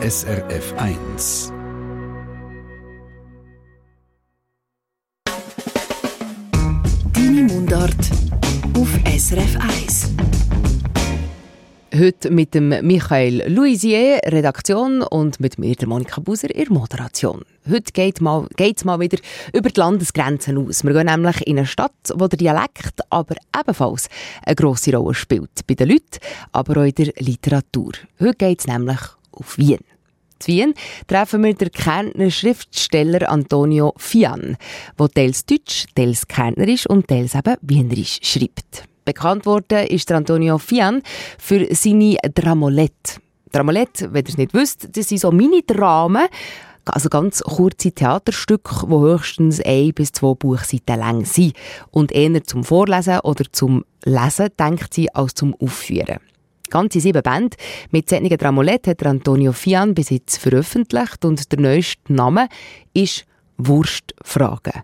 SRF 1. Deine Mundart auf SRF 1. Heute mit dem Michael Louisier, Redaktion, und mit mir, der Monika Buser, in Moderation. Heute geht es mal, mal wieder über die Landesgrenzen aus. Wir gehen nämlich in eine Stadt, wo der Dialekt aber ebenfalls eine grosse Rolle spielt. Bei den Leuten, aber auch in der Literatur. Heute geht es nämlich auf Wien. In Wien treffen wir den Kärntner Schriftsteller Antonio Fian, der teils Deutsch, teils Kärntnerisch und teils eben Wienerisch schreibt. Bekannt worden ist Antonio Fian für seine Dramolette. Dramolette, wenn ihr es nicht wisst, das sind so Mini-Dramen, also ganz kurze Theaterstücke, die höchstens ein bis zwei Buchseiten lang sind und eher zum Vorlesen oder zum Lesen denkt sie als zum Aufführen. Ganze sieben Bände mit solchen Dramolette hat Antonio Fian bis jetzt veröffentlicht und der neueste Name ist Wurstfragen.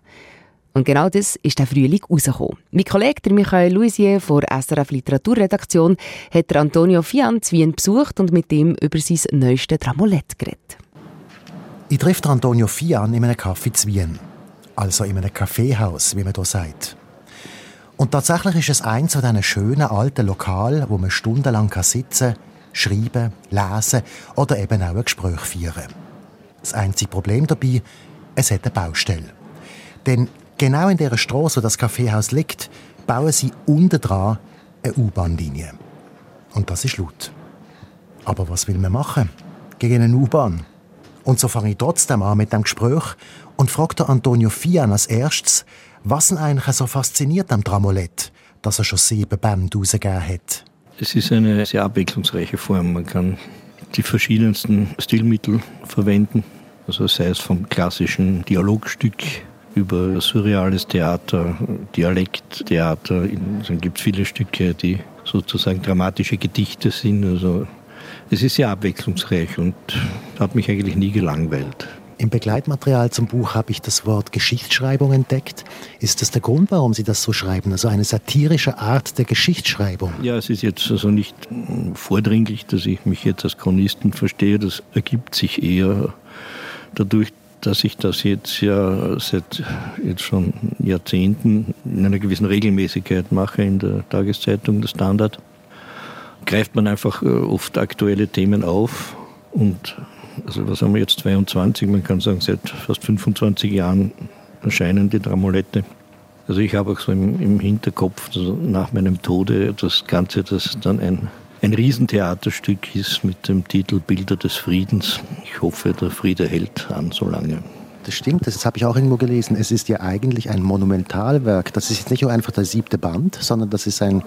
Und genau das ist der Frühling rausgekommen. Mein Kollege Michael Louisier von SRF Literaturredaktion hat Antonio Fian zu Wien besucht und mit ihm über sein neuestes Dramolett geredet. Ich treffe Antonio Fian in einem Café zu Wien. Also in einem Kaffeehaus, wie man hier sagt. Und tatsächlich ist es eins von diesen schönen alten Lokalen, wo man stundenlang sitzen kann, schreiben, lesen oder eben auch ein Gespräch führen. Das einzige Problem dabei, es hat eine Baustelle. Denn Genau in der Straße, wo das Kaffeehaus liegt, bauen sie unten dran eine U-Bahn-Linie. Und das ist laut. Aber was will man machen gegen eine U-Bahn? Und so fange ich trotzdem an mit dem Gespräch und frage Antonio Fian als erstes, was ihn eigentlich so fasziniert am Dramolett, dass er schon sieben Bände rausgegeben hat. Es ist eine sehr abwechslungsreiche Form. Man kann die verschiedensten Stilmittel verwenden. Also sei es vom klassischen Dialogstück über surreales Theater, Dialekttheater. Dann gibt es viele Stücke, die sozusagen dramatische Gedichte sind. Also es ist sehr abwechslungsreich und hat mich eigentlich nie gelangweilt. Im Begleitmaterial zum Buch habe ich das Wort Geschichtsschreibung entdeckt. Ist das der Grund, warum Sie das so schreiben? Also eine satirische Art der Geschichtsschreibung? Ja, es ist jetzt also nicht vordringlich, dass ich mich jetzt als Chronisten verstehe. Das ergibt sich eher dadurch, dass ich das jetzt ja seit jetzt schon Jahrzehnten in einer gewissen Regelmäßigkeit mache in der Tageszeitung, der Standard, greift man einfach äh, oft aktuelle Themen auf und also was haben wir jetzt 22, man kann sagen seit fast 25 Jahren erscheinen die Dramolette. Also ich habe auch so im, im Hinterkopf also nach meinem Tode das Ganze, das dann ein ein Riesentheaterstück ist mit dem Titel Bilder des Friedens. Ich hoffe, der Friede hält an so lange. Das stimmt, das habe ich auch irgendwo gelesen. Es ist ja eigentlich ein Monumentalwerk. Das ist jetzt nicht nur einfach der siebte Band, sondern das ist ein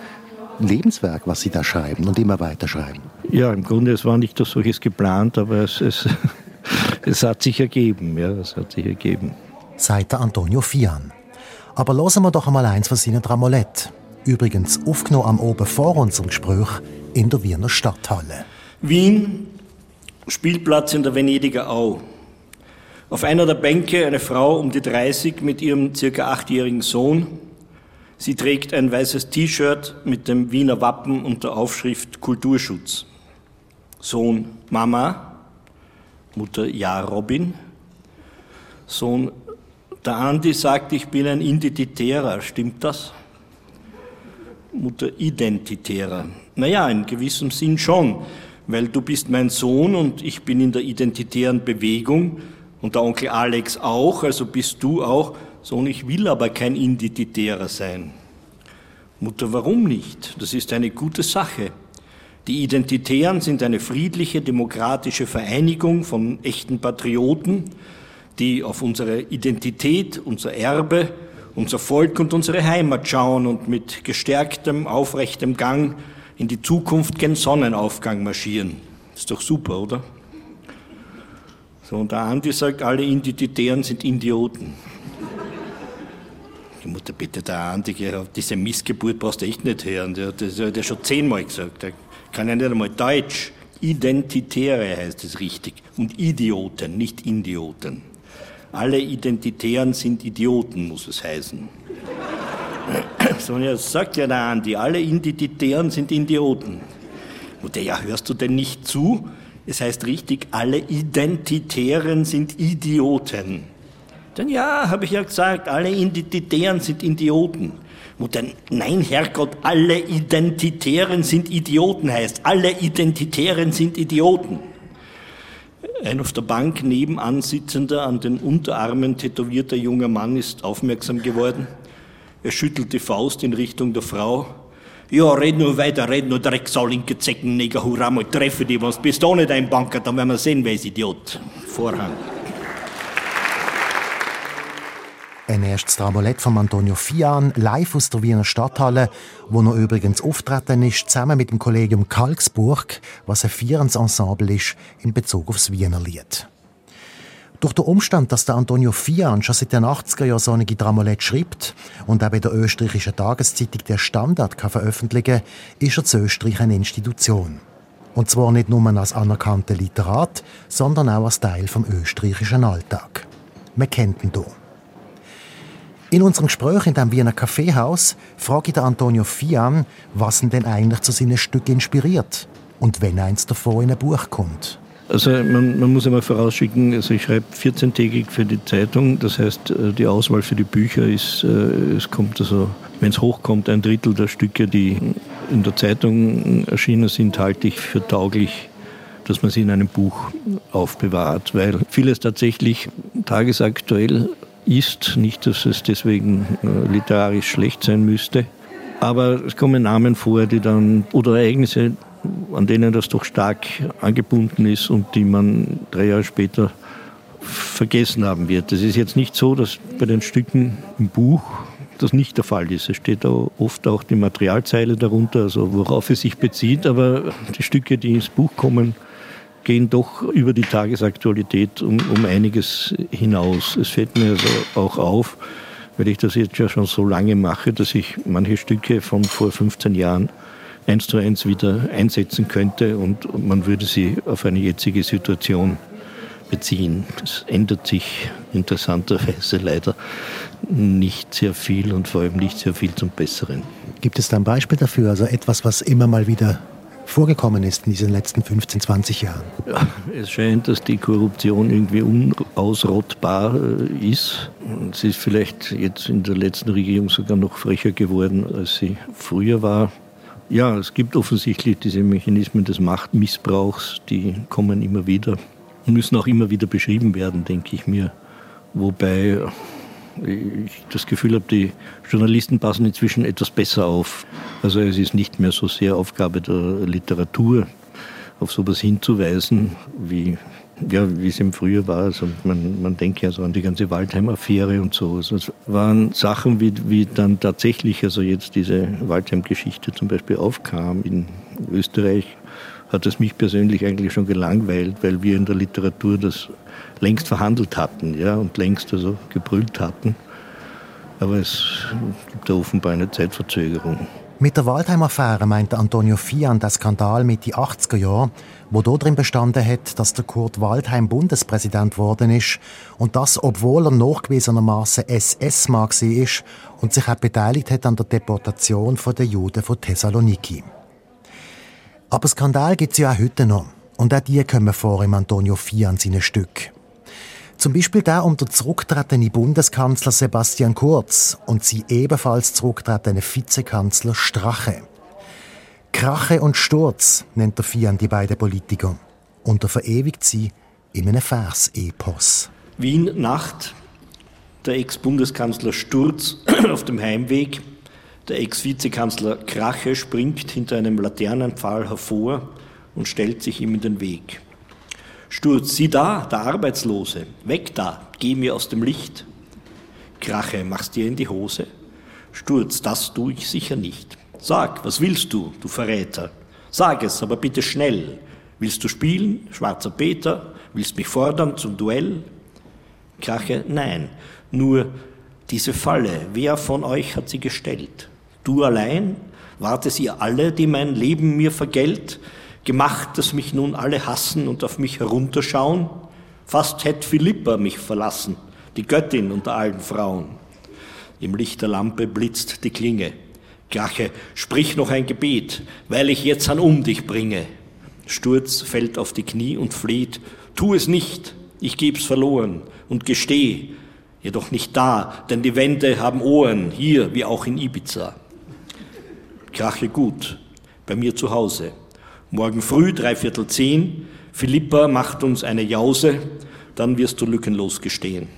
Lebenswerk, was Sie da schreiben und immer weiter schreiben. Ja, im Grunde, es war nicht das solches geplant, aber es, es, es hat sich ergeben. Ja, es hat sich ergeben. Seit Antonio Fian. Aber hören wir doch einmal eins von seinen Dramolett. Übrigens aufgenommen am Oben vor unserem Gespräch in der Wiener Stadthalle. Wien, Spielplatz in der Venediger Au. Auf einer der Bänke eine Frau um die 30 mit ihrem circa achtjährigen Sohn. Sie trägt ein weißes T-Shirt mit dem Wiener Wappen und der Aufschrift Kulturschutz. Sohn Mama, Mutter Ja Robin. Sohn der Andi sagt, ich bin ein Identitärer. Stimmt das? Mutter Identitärer. Naja, in gewissem Sinn schon, weil du bist mein Sohn und ich bin in der identitären Bewegung und der Onkel Alex auch, also bist du auch. Sohn, ich will aber kein Identitärer sein. Mutter, warum nicht? Das ist eine gute Sache. Die Identitären sind eine friedliche, demokratische Vereinigung von echten Patrioten, die auf unsere Identität, unser Erbe, unser Volk und unsere Heimat schauen und mit gestärktem, aufrechtem Gang in die Zukunft gen Sonnenaufgang marschieren. Ist doch super, oder? So, und der Andi sagt, alle Identitären sind Idioten. Die Mutter, bitte, der Andi, diese Missgeburt brauchst du echt nicht hören. Der, hat ja schon zehnmal gesagt. Der kann ja nicht einmal Deutsch. Identitäre heißt es richtig. Und Idioten, nicht Idioten. Alle Identitären sind Idioten, muss es heißen. Sonja sagt ja der Andi, alle Identitären sind Idioten. Mutter, ja, hörst du denn nicht zu? Es heißt richtig, alle Identitären sind Idioten. Denn ja, habe ich ja gesagt, alle Identitären sind Idioten. Mutter, nein, Herrgott, alle Identitären sind Idioten heißt. Alle Identitären sind Idioten. Ein auf der Bank nebenan sitzender, an den Unterarmen tätowierter junger Mann ist aufmerksam geworden. Er schüttelt die Faust in Richtung der Frau. Ja, red nur weiter, red nur Drecksau, linke Zecken, Neger, hurra, mal treffe die, was bist du nicht ein Banker, dann werden wir sehen, wer ist Idiot. Vorhang. Ein erstes Tramolett von Antonio Fian, live aus der Wiener Stadthalle, wo er übrigens auftreten ist, zusammen mit dem Kollegium Kalksburg, was ein Vierensensemble ist in Bezug aufs Wiener Lied. Durch den Umstand, dass der Antonio Fian schon seit den 80er Jahren solche Dramolett schreibt und auch bei der österreichischen Tageszeitung der Standard kann veröffentlichen ist er zu Österreich eine Institution. Und zwar nicht nur als anerkannter Literat, sondern auch als Teil vom österreichischen Alltag. Man kennt ihn hier. In unserem Gespräch in dem Wiener Kaffeehaus frage ich den Antonio Fian, was ihn denn eigentlich zu seinen Stücken inspiriert und wenn eins davon in ein Buch kommt. Also man, man muss einmal vorausschicken, also ich schreibe 14-tägig für die Zeitung, das heißt äh, die Auswahl für die Bücher ist, äh, es kommt also, wenn es hochkommt, ein Drittel der Stücke, die in der Zeitung erschienen sind, halte ich für tauglich, dass man sie in einem Buch aufbewahrt, weil vieles tatsächlich tagesaktuell ist. Nicht, dass es deswegen äh, literarisch schlecht sein müsste. Aber es kommen Namen vor, die dann, oder Ereignisse, an denen das doch stark angebunden ist und die man drei Jahre später vergessen haben wird. Es ist jetzt nicht so, dass bei den Stücken im Buch das nicht der Fall ist. Es steht auch oft auch die Materialzeile darunter, also worauf es sich bezieht, aber die Stücke, die ins Buch kommen, gehen doch über die Tagesaktualität um, um einiges hinaus. Es fällt mir also auch auf, weil ich das jetzt ja schon so lange mache, dass ich manche Stücke von vor 15 Jahren eins zu eins wieder einsetzen könnte und man würde sie auf eine jetzige Situation beziehen. Das ändert sich interessanterweise leider nicht sehr viel und vor allem nicht sehr viel zum Besseren. Gibt es da ein Beispiel dafür, also etwas, was immer mal wieder vorgekommen ist in diesen letzten 15, 20 Jahren? Ja, es scheint, dass die Korruption irgendwie unausrottbar äh, ist. Sie ist vielleicht jetzt in der letzten Regierung sogar noch frecher geworden, als sie früher war. Ja, es gibt offensichtlich diese Mechanismen des Machtmissbrauchs, die kommen immer wieder und müssen auch immer wieder beschrieben werden, denke ich mir. Wobei ich das Gefühl habe, die Journalisten passen inzwischen etwas besser auf. Also es ist nicht mehr so sehr Aufgabe der Literatur, auf sowas hinzuweisen, wie, ja, wie es im Frühjahr war. Also man, man denkt ja so an die ganze Waldheim-Affäre und so. Also es waren Sachen, wie, wie dann tatsächlich also jetzt diese Waldheim-Geschichte zum Beispiel aufkam in Österreich, hat es mich persönlich eigentlich schon gelangweilt, weil wir in der Literatur das längst verhandelt hatten ja, und längst also gebrüllt hatten. Aber es gibt da offenbar eine Zeitverzögerung. Mit der Waldheim-Affäre meinte Antonio Fian den Skandal mit die 80er Jahre, wo darin bestanden hat, dass der Kurt Waldheim Bundespräsident geworden ist und das, obwohl er nachgewiesenermaßen SS-Mann ist und sich auch beteiligt hat an der Deportation der Juden von Thessaloniki. Aber Skandal gibt es ja auch heute noch. Und auch die kommen vor im Antonio Fian seinen Stück. Zum Beispiel der um den zurücktretenden Bundeskanzler Sebastian Kurz und sie ebenfalls zurücktretenden Vizekanzler Strache. Krache und Sturz nennt der Fian die beiden Politiker. Und er verewigt sie in einem Vers-Epos. Wien Nacht, der Ex-Bundeskanzler Sturz auf dem Heimweg, der Ex-Vizekanzler Krache springt hinter einem Laternenpfahl hervor und stellt sich ihm in den Weg. Sturz, sieh da, der Arbeitslose, weg da, geh mir aus dem Licht. Krache, machst dir in die Hose? Sturz, das tu ich sicher nicht. Sag, was willst du, du Verräter? Sag es, aber bitte schnell. Willst du spielen, schwarzer Peter? Willst mich fordern zum Duell? Krache, nein, nur diese Falle, wer von euch hat sie gestellt? Du allein? Wart es ihr alle, die mein Leben mir vergällt? gemacht, dass mich nun alle hassen und auf mich herunterschauen? Fast hätte Philippa mich verlassen, die Göttin unter allen Frauen. Im Licht der Lampe blitzt die Klinge. Krache, sprich noch ein Gebet, weil ich jetzt an um dich bringe. Sturz fällt auf die Knie und fleht, tu es nicht, ich geb's verloren und gesteh, jedoch nicht da, denn die Wände haben Ohren, hier wie auch in Ibiza. Krache gut, bei mir zu Hause. Morgen früh, dreiviertel zehn, Philippa macht uns eine Jause, dann wirst du lückenlos gestehen.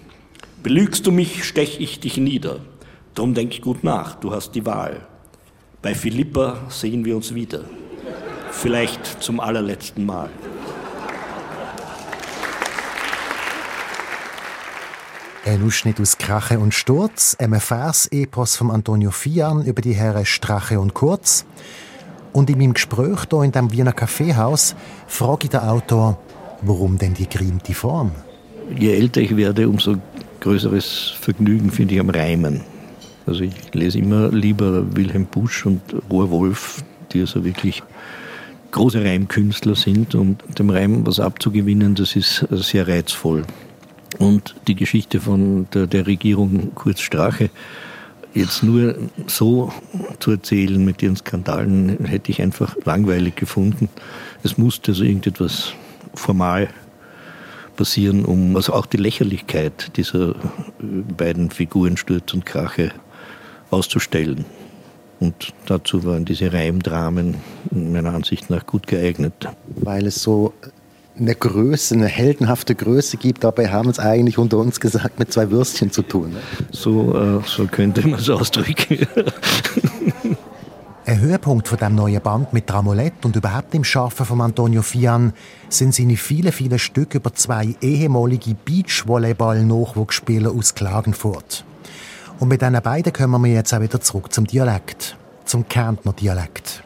Belügst du mich, stech ich dich nieder. Drum denk gut nach, du hast die Wahl. Bei Philippa sehen wir uns wieder. Vielleicht zum allerletzten Mal. Ein Ausschnitt aus Krache und Sturz, einem Vers-Epos von Antonio Fian über die Herren Strache und Kurz. Und in meinem Gespräch hier in dem Wiener Kaffeehaus frage ich den Autor, warum denn die gerimte Form? Je älter ich werde, umso größeres Vergnügen finde ich am Reimen. Also ich lese immer lieber Wilhelm Busch und Rohr Wolf, die also wirklich große Reimkünstler sind und dem Reim was abzugewinnen, das ist sehr reizvoll. Und die Geschichte von der, der Regierung Kurz Strache jetzt nur so zu erzählen mit ihren Skandalen, hätte ich einfach langweilig gefunden. Es musste also irgendetwas formal passieren, um also auch die Lächerlichkeit dieser beiden Figuren Sturz und Krache auszustellen. Und dazu waren diese Reimdramen meiner Ansicht nach gut geeignet. Weil es so eine Größe, eine heldenhafte Größe gibt, dabei haben es eigentlich unter uns gesagt mit zwei Würstchen zu tun. So, äh, so könnte man es ausdrücken. Ein Höhepunkt von dem neuen Band mit Dramolett und überhaupt im Schaffen von Antonio Fian sind seine vielen, vielen Stücke über zwei ehemalige Beachvolleyball-Nachwuchsspieler aus Klagenfurt. Und mit diesen beiden kommen wir jetzt auch wieder zurück zum Dialekt, zum Kärntner Dialekt.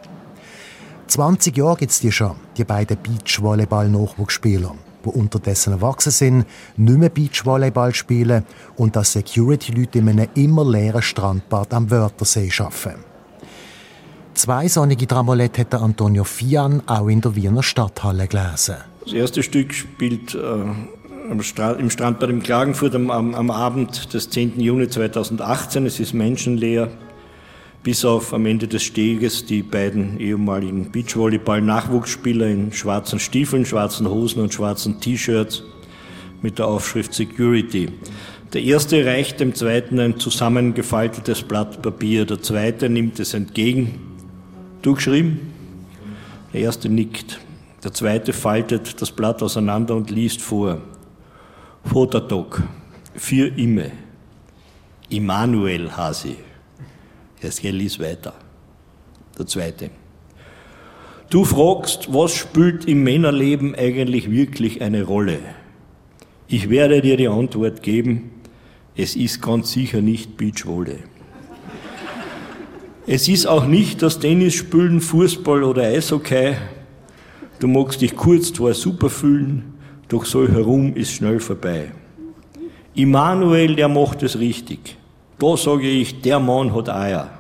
20 Jahre gibt es die schon, die beiden Beachvolleyball-Nachwuchsspieler, die unterdessen erwachsen sind, nicht mehr Beachvolleyball spielen und als Security-Leute in einem immer leeren Strandbad am Wörthersee arbeiten. Zwei sonnige Dramolette hat Antonio Fian auch in der Wiener Stadthalle gelesen. Das erste Stück spielt äh, im Strandbad im Klagenfurt am, am, Abend des 10. Juni 2018. Es ist menschenleer, bis auf am Ende des Steges die beiden ehemaligen Beachvolleyball-Nachwuchsspieler in schwarzen Stiefeln, schwarzen Hosen und schwarzen T-Shirts mit der Aufschrift Security. Der erste reicht dem zweiten ein zusammengefaltetes Blatt Papier. Der zweite nimmt es entgegen. Durchgeschrieben? Der erste nickt. Der zweite faltet das Blatt auseinander und liest vor. Vatertag, für immer. Immanuel Hasi. Jetzt geht lies weiter. Der zweite. Du fragst, was spielt im Männerleben eigentlich wirklich eine Rolle? Ich werde dir die Antwort geben, es ist ganz sicher nicht Beachvolley. Es ist auch nicht das Tennisspielen, Fußball oder Eishockey. Du magst dich kurz zwar super fühlen, doch so herum ist schnell vorbei. Immanuel, der macht es richtig. Da sage ich, der Mann hat Eier.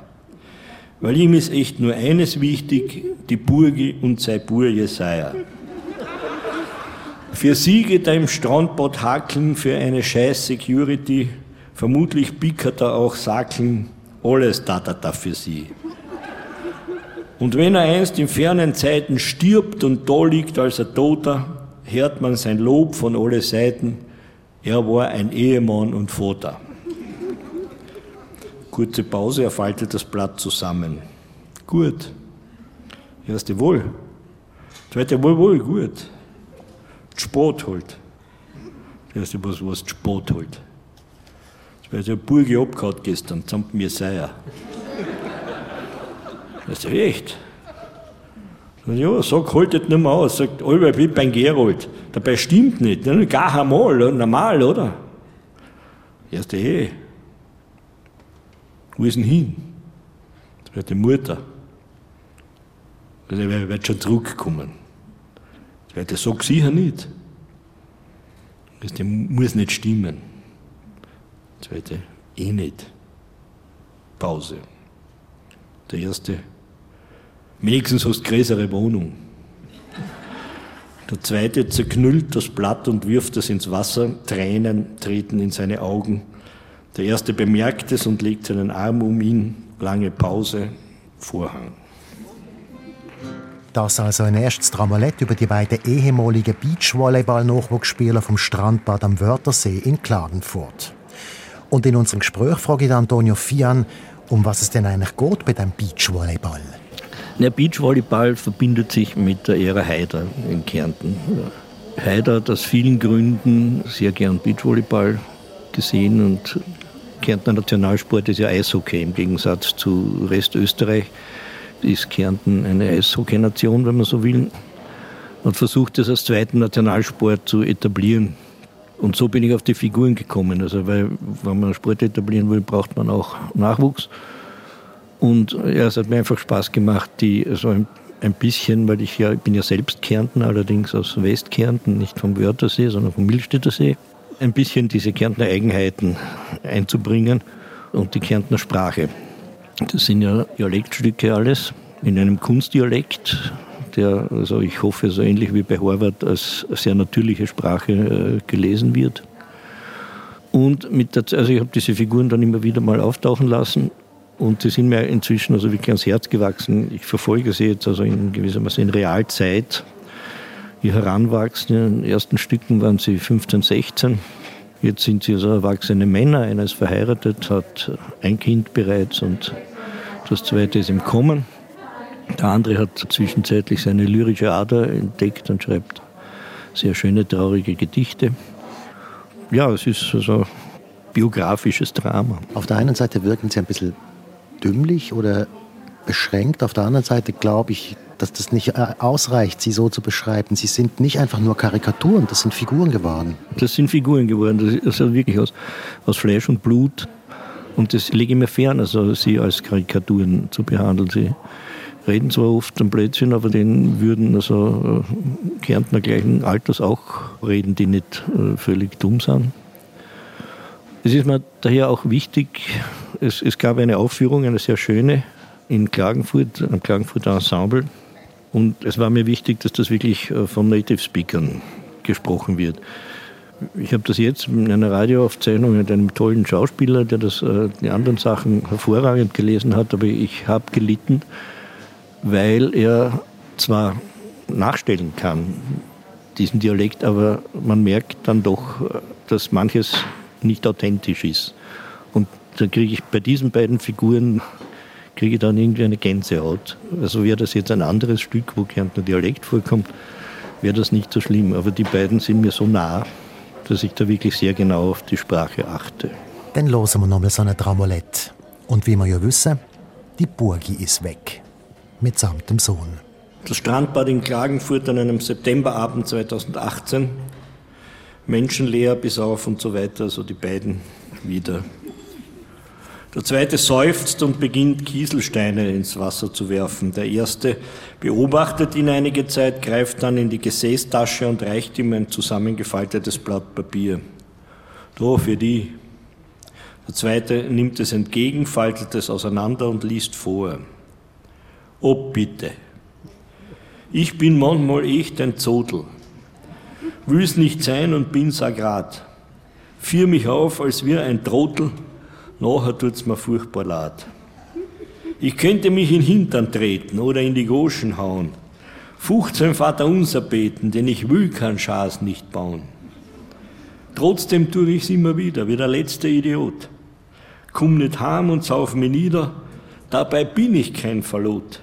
Weil ihm ist echt nur eines wichtig, die Burgi und sein Bur Jesaja. Für sie geht er im Strandbad hakeln für eine scheiß Security. Vermutlich bickert er auch Sakeln, alles da da da für sie. Und wenn er einst in fernen Zeiten stirbt und da liegt als ein Toter, hört man sein Lob von alle Seiten. Er war ein Ehemann und Vater. Kurze Pause, er faltet das Blatt zusammen. Gut. Erste wohl. Zweite wohl, wohl, gut. Sport halt. Erste was, was Sport halt. Zweite eine Burge abgehauen gestern, samt mir Seier. Das ist echt. Ja, sag, haltet nicht mehr aus. Sagt, Albert, wie beim Gerold. Dabei stimmt nicht. Gar einmal, normal, oder? Erste Ehe. Wo ist denn hin? Das wird die Mutter. Also, er wird schon zurückkommen. Das wird der sagt sicher nicht. Das muss nicht stimmen. Zweite, eh nicht. Pause. Der erste, wenigstens hast du größere Wohnung. Der zweite zerknüllt das Blatt und wirft es ins Wasser. Tränen treten in seine Augen. Der erste bemerkt es und legt seinen Arm um ihn. Lange Pause, Vorhang. Das also ein erstes Dramolett über die beiden ehemaligen Beachvolleyball-Nachwuchsspieler vom Strandbad am Wörthersee in Klagenfurt. Und in unserem Gespräch frage ich Antonio Fian, um was es denn eigentlich geht bei dem Beachvolleyball. Der Beachvolleyball verbindet sich mit der Ära Haider in Kärnten. Haider hat aus vielen Gründen sehr gern Beachvolleyball gesehen und Kärntner Nationalsport ist ja Eishockey im Gegensatz zu Rest Österreich ist Kärnten eine Eishockey-Nation, wenn man so will, und versucht es als zweiten Nationalsport zu etablieren. Und so bin ich auf die Figuren gekommen. Also, weil, wenn man Sport etablieren will, braucht man auch Nachwuchs. Und ja, es hat mir einfach Spaß gemacht, die so ein, ein bisschen, weil ich ja, ich bin ja selbst Kärnten, allerdings aus Westkärnten, nicht vom Wörthersee, sondern vom Milstädter See, ein bisschen diese Kärntner Eigenheiten einzubringen und die Kärntner Sprache. Das sind ja Dialektstücke alles in einem Kunstdialekt, der, also ich hoffe, so ähnlich wie bei Horvath als sehr natürliche Sprache äh, gelesen wird. Und mit der, also ich habe diese Figuren dann immer wieder mal auftauchen lassen und sie sind mir inzwischen also wirklich ans Herz gewachsen. Ich verfolge sie jetzt also in gewissermaßen in Realzeit. Ihr Heranwachsen, in den ersten Stücken waren sie 15, 16 Jetzt sind sie also erwachsene Männer. Einer ist verheiratet, hat ein Kind bereits und das zweite ist im Kommen. Der andere hat zwischenzeitlich seine lyrische Ader entdeckt und schreibt sehr schöne, traurige Gedichte. Ja, es ist also biografisches Drama. Auf der einen Seite wirken sie ein bisschen dümmlich oder beschränkt. Auf der anderen Seite glaube ich, dass das nicht äh, ausreicht, sie so zu beschreiben. Sie sind nicht einfach nur Karikaturen, das sind Figuren geworden. Das sind Figuren geworden, das ist wirklich aus, aus Fleisch und Blut. Und das lege ich mir fern, also sie als Karikaturen zu behandeln. Sie reden zwar oft am Blödsinn, aber den würden also äh, Kärntner gleichen Alters auch reden, die nicht äh, völlig dumm sind. Es ist mir daher auch wichtig, es, es gab eine Aufführung, eine sehr schöne, in Klagenfurt, am Klagenfurter Ensemble. Und es war mir wichtig, dass das wirklich äh, von Native Speakern gesprochen wird. Ich habe das jetzt in einer Radioaufzeichnung mit einem tollen Schauspieler, der das, äh, die anderen Sachen hervorragend gelesen hat, aber ich habe gelitten, weil er zwar nachstellen kann, diesen Dialekt, aber man merkt dann doch, äh, dass manches nicht authentisch ist. Und da kriege ich bei diesen beiden Figuren kriege ich dann irgendwie eine Gänsehaut. Also wäre das jetzt ein anderes Stück, wo Kärntner Dialekt vorkommt, wäre das nicht so schlimm. Aber die beiden sind mir so nah, dass ich da wirklich sehr genau auf die Sprache achte. Dann hören wir nochmal so eine Dramolette. Und wie wir ja wissen, die Burgi ist weg. Mitsamt dem Sohn. Das Strandbad in Klagenfurt an einem Septemberabend 2018. Menschenleer bis auf und so weiter, also die beiden wieder der zweite seufzt und beginnt Kieselsteine ins Wasser zu werfen. Der erste beobachtet ihn einige Zeit, greift dann in die Gesäßtasche und reicht ihm ein zusammengefaltetes Blatt Papier. Da für die. Der zweite nimmt es entgegen, faltet es auseinander und liest vor. Oh bitte. Ich bin manchmal echt ein Zodel. Will's nicht sein und bin sagrat. Führ mich auf, als wir ein Trottel Nachher tut's mir furchtbar leid. Ich könnte mich in den Hintern treten oder in die Goschen hauen. 15 Vater unser beten, denn ich will keinen Schaß nicht bauen. Trotzdem tue ich's immer wieder, wie der letzte Idiot. Komm nicht heim und sauf mich nieder, dabei bin ich kein Verlot.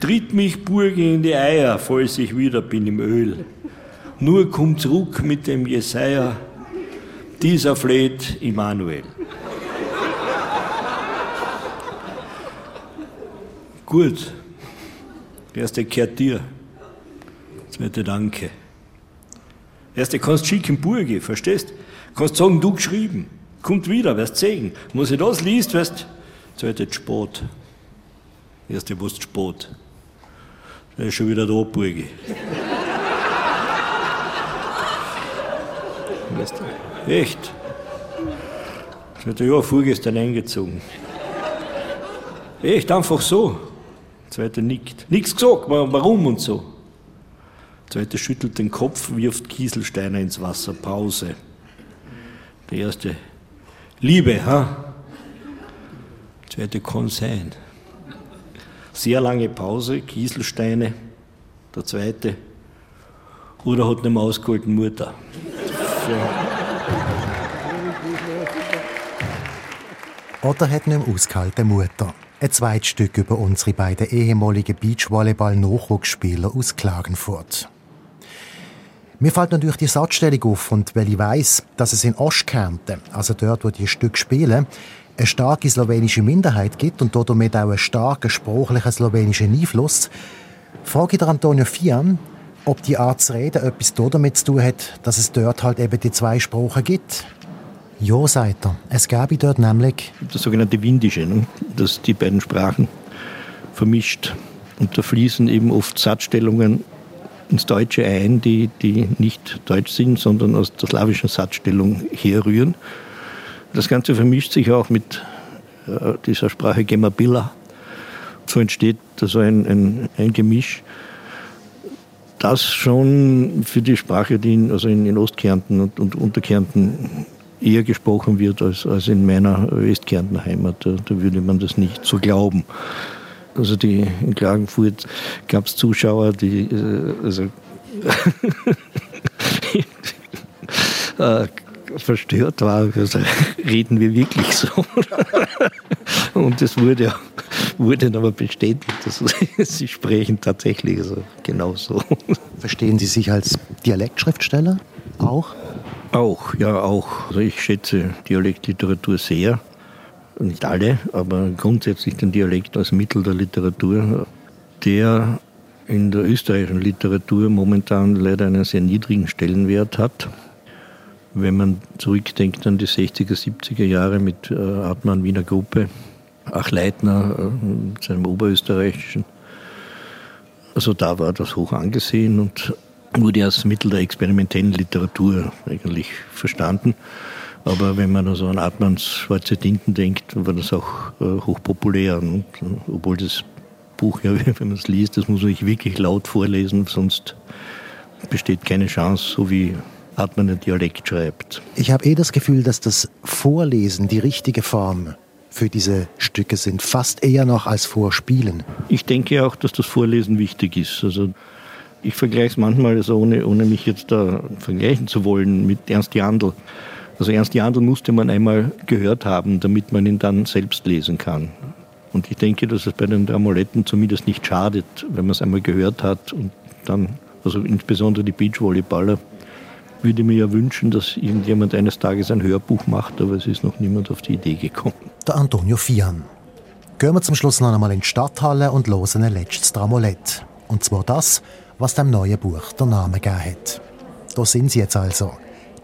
Tritt mich Burge in die Eier, falls ich wieder bin im Öl. Nur komm zurück mit dem Jesaja, dieser fleht Immanuel. Gut. Erste kehrt dir. Zweite Danke. Erste kannst schicken Burgi, verstehst? Kannst sagen, du geschrieben. Kommt wieder, wirst sehen. Muss ich das liest, wirst. Zweite Sport. Erste was Sport. Der ist schon wieder da, Burgi. weißt du? Echt? Zweite Jahr vorgestern eingezogen. Echt, einfach so. Zweite nickt. Nichts gesagt, warum und so. Zweite schüttelt den Kopf, wirft Kieselsteine ins Wasser. Pause. Der erste, Liebe, ha? Zweite kann sein. Sehr lange Pause, Kieselsteine, der zweite. Oder hat nicht mehr ausgehalten, Mutter. Oder hat nicht mehr ausgehalten, Mutter. Ein zweites Stück über unsere beiden ehemaligen Beachvolleyball-Nachwuchsspieler aus Klagenfurt. Mir fällt natürlich die Satzstellung auf und weil ich weiss, dass es in Ostkärnten, also dort, wo die Stücke spielen, eine starke slowenische Minderheit gibt und damit auch einen starken sprachlichen slowenischen Einfluss, frage ich Antonio Fian, ob die Art zu reden etwas damit zu tun hat, dass es dort halt eben die zwei Sprachen gibt. Ja, sagt er. Es gäbe dort nämlich... Das sogenannte Windische, ne? das die beiden Sprachen vermischt. Und da fließen eben oft Satzstellungen ins Deutsche ein, die, die nicht deutsch sind, sondern aus der slawischen Satzstellung herrühren. Das Ganze vermischt sich auch mit äh, dieser Sprache Gemabilla. So entsteht so ein, ein, ein Gemisch, das schon für die Sprache, die in, also in, in Ostkärnten und, und Unterkärnten eher gesprochen wird als, als in meiner Westkärntner Heimat. Da, da würde man das nicht so glauben. Also die, in Klagenfurt gab es Zuschauer, die äh, also äh, verstört waren. Also, reden wir wirklich so? Und das wurde, wurde aber bestätigt, dass sie sprechen tatsächlich also genau so. Verstehen Sie sich als Dialektschriftsteller auch? Auch, ja, auch. Also ich schätze Dialektliteratur sehr. Nicht alle, aber grundsätzlich den Dialekt als Mittel der Literatur, der in der österreichischen Literatur momentan leider einen sehr niedrigen Stellenwert hat. Wenn man zurückdenkt an die 60er, 70er Jahre mit äh, Artmann Wiener Gruppe, Ach Leitner, äh, seinem oberösterreichischen, also da war das hoch angesehen und wurde als Mittel der experimentellen Literatur eigentlich verstanden. Aber wenn man also an Atmans Schwarze Tinten denkt, war das auch äh, hochpopulär. Äh, obwohl das Buch, ja, wenn man es liest, das muss man sich wirklich laut vorlesen, sonst besteht keine Chance, so wie Atman einen Dialekt schreibt. Ich habe eh das Gefühl, dass das Vorlesen die richtige Form für diese Stücke sind, fast eher noch als Vorspielen. Ich denke auch, dass das Vorlesen wichtig ist. Also ich vergleiche es manchmal, also ohne, ohne mich jetzt da vergleichen zu wollen, mit Ernst Jandl. Also Ernst Jandl musste man einmal gehört haben, damit man ihn dann selbst lesen kann. Und ich denke, dass es bei den Dramoletten zumindest nicht schadet, wenn man es einmal gehört hat und dann, also insbesondere die Beachvolleyballer, würde mir ja wünschen, dass irgendjemand eines Tages ein Hörbuch macht, aber es ist noch niemand auf die Idee gekommen. Der Antonio Fian. Gehen wir zum Schluss noch einmal in die Stadthalle und hören ein letztes Dramolett. Und zwar das, was dem neuen Buch der Name gegeben hat. Da sind sie jetzt also,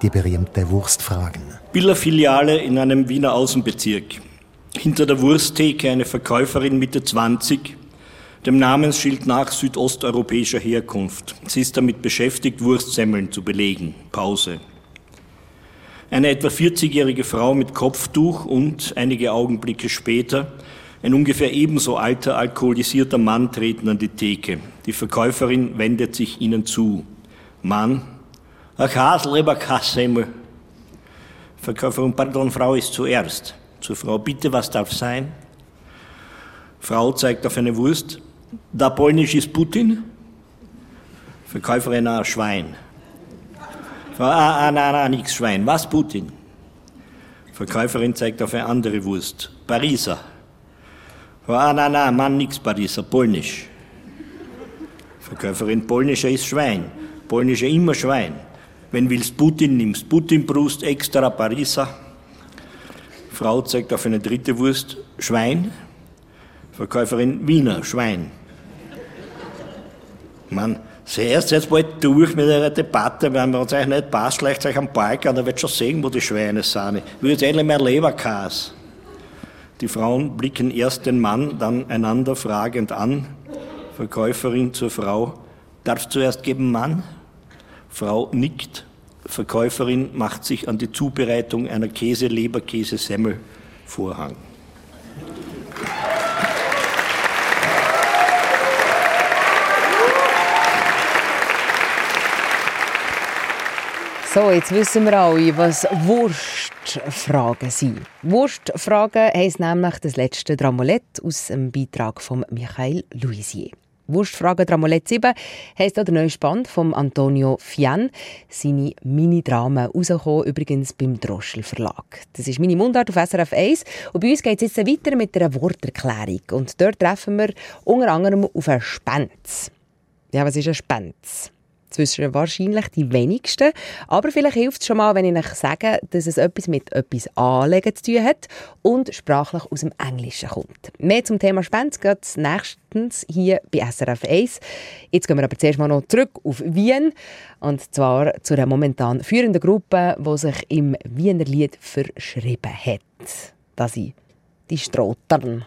die berühmten Wurstfragen. Biller-Filiale in einem Wiener Außenbezirk. Hinter der Wursttheke eine Verkäuferin Mitte 20, dem Namensschild nach südosteuropäischer Herkunft. Sie ist damit beschäftigt, Wurstsemmeln zu belegen. Pause. Eine etwa 40-jährige Frau mit Kopftuch und einige Augenblicke später ein ungefähr ebenso alter, alkoholisierter Mann treten an die Theke. Die Verkäuferin wendet sich ihnen zu. Mann, ein Kasel, lieber Kassemmel. Verkäuferin, pardon, Frau ist zuerst. Zur Frau, bitte, was darf sein? Frau zeigt auf eine Wurst. Da polnisch ist Putin. Verkäuferin, ein Schwein. Frau, ah, ah, nein, nein, nix Schwein. Was Putin? Verkäuferin zeigt auf eine andere Wurst. Pariser. Ah, nein, nein, Mann, nix Pariser, polnisch. Verkäuferin, polnischer ist Schwein. Polnischer immer Schwein. Wenn willst Putin, nimmst Putin-Brust, extra Pariser. Frau zeigt auf eine dritte Wurst, Schwein. Verkäuferin, Wiener, Schwein. Mann, zuerst jetzt bald durch mit einer Debatte, wenn wir uns eigentlich nicht passt, leicht euch am Balkan, an, da wird schon sehen, wo die Schweine sind. Ich will jetzt endlich mehr Leberkas. Die Frauen blicken erst den Mann, dann einander fragend an. Verkäuferin zur Frau, darfst zuerst geben Mann? Frau nickt. Verkäuferin macht sich an die Zubereitung einer Käse-Leberkäse-Semmel Vorhang. So, jetzt wissen wir alle, was Wurstfragen sind. Wurstfragen heisst nämlich das letzte Dramolett aus dem Beitrag von Michael Louisier. Wurstfragen Dramolett 7 heisst auch der neue Band von Antonio Fian. Seine Mini-Dramen rausgekommen, übrigens beim Droschel Verlag. Das ist meine Mundart auf SRF 1. Und bei uns geht es jetzt weiter mit einer Worterklärung. Und dort treffen wir unter anderem auf einen Spenz. Ja, was ist ein Spenz? Wissen wahrscheinlich die wenigsten. Aber vielleicht hilft es schon mal, wenn ich euch sage, dass es etwas mit etwas anlegen zu tun hat und sprachlich aus dem Englischen kommt. Mehr zum Thema Spende geht es nächstens hier bei SRF 1. Jetzt gehen wir aber zuerst mal noch zurück auf Wien. Und zwar zu einer momentan führenden Gruppe, die sich im Wiener Lied verschrieben hat. Das sind die Strotern.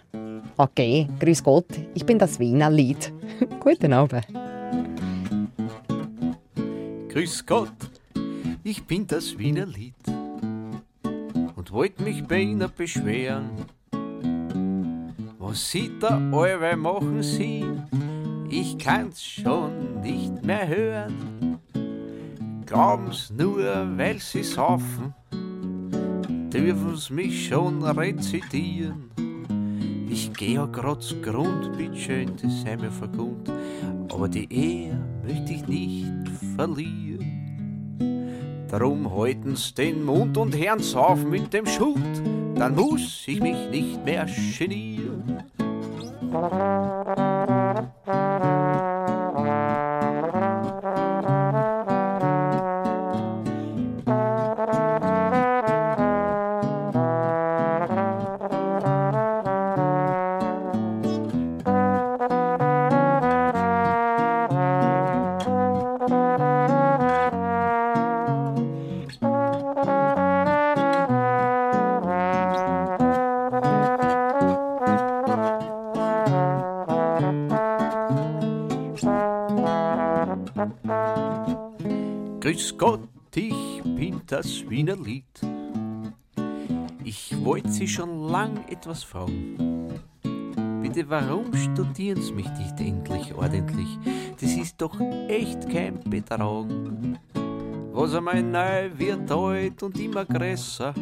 Okay, grüß Gott, ich bin das Wiener Lied. Guten Abend. Grüß Gott, ich bin das Wiener Lied und wollt mich bei Ihnen beschweren. Was Sie da alle machen Sie? Ich kann's schon nicht mehr hören. Glauben's nur, weil Sie saufen, dürfen's mich schon rezitieren. Ich geh ja grad zu Grund, bitteschön, das sei mir vergund, aber die Ehe möchte ich nicht verlieren. Darum halten's den Mund und hören's auf mit dem Schutt, dann muss ich mich nicht mehr genieren. Das Wiener Lied. Ich wollte Sie schon lang etwas fragen. Bitte, warum studieren Sie mich nicht endlich ordentlich? Das ist doch echt kein Betragen. Was einmal neu wird alt und immer größer,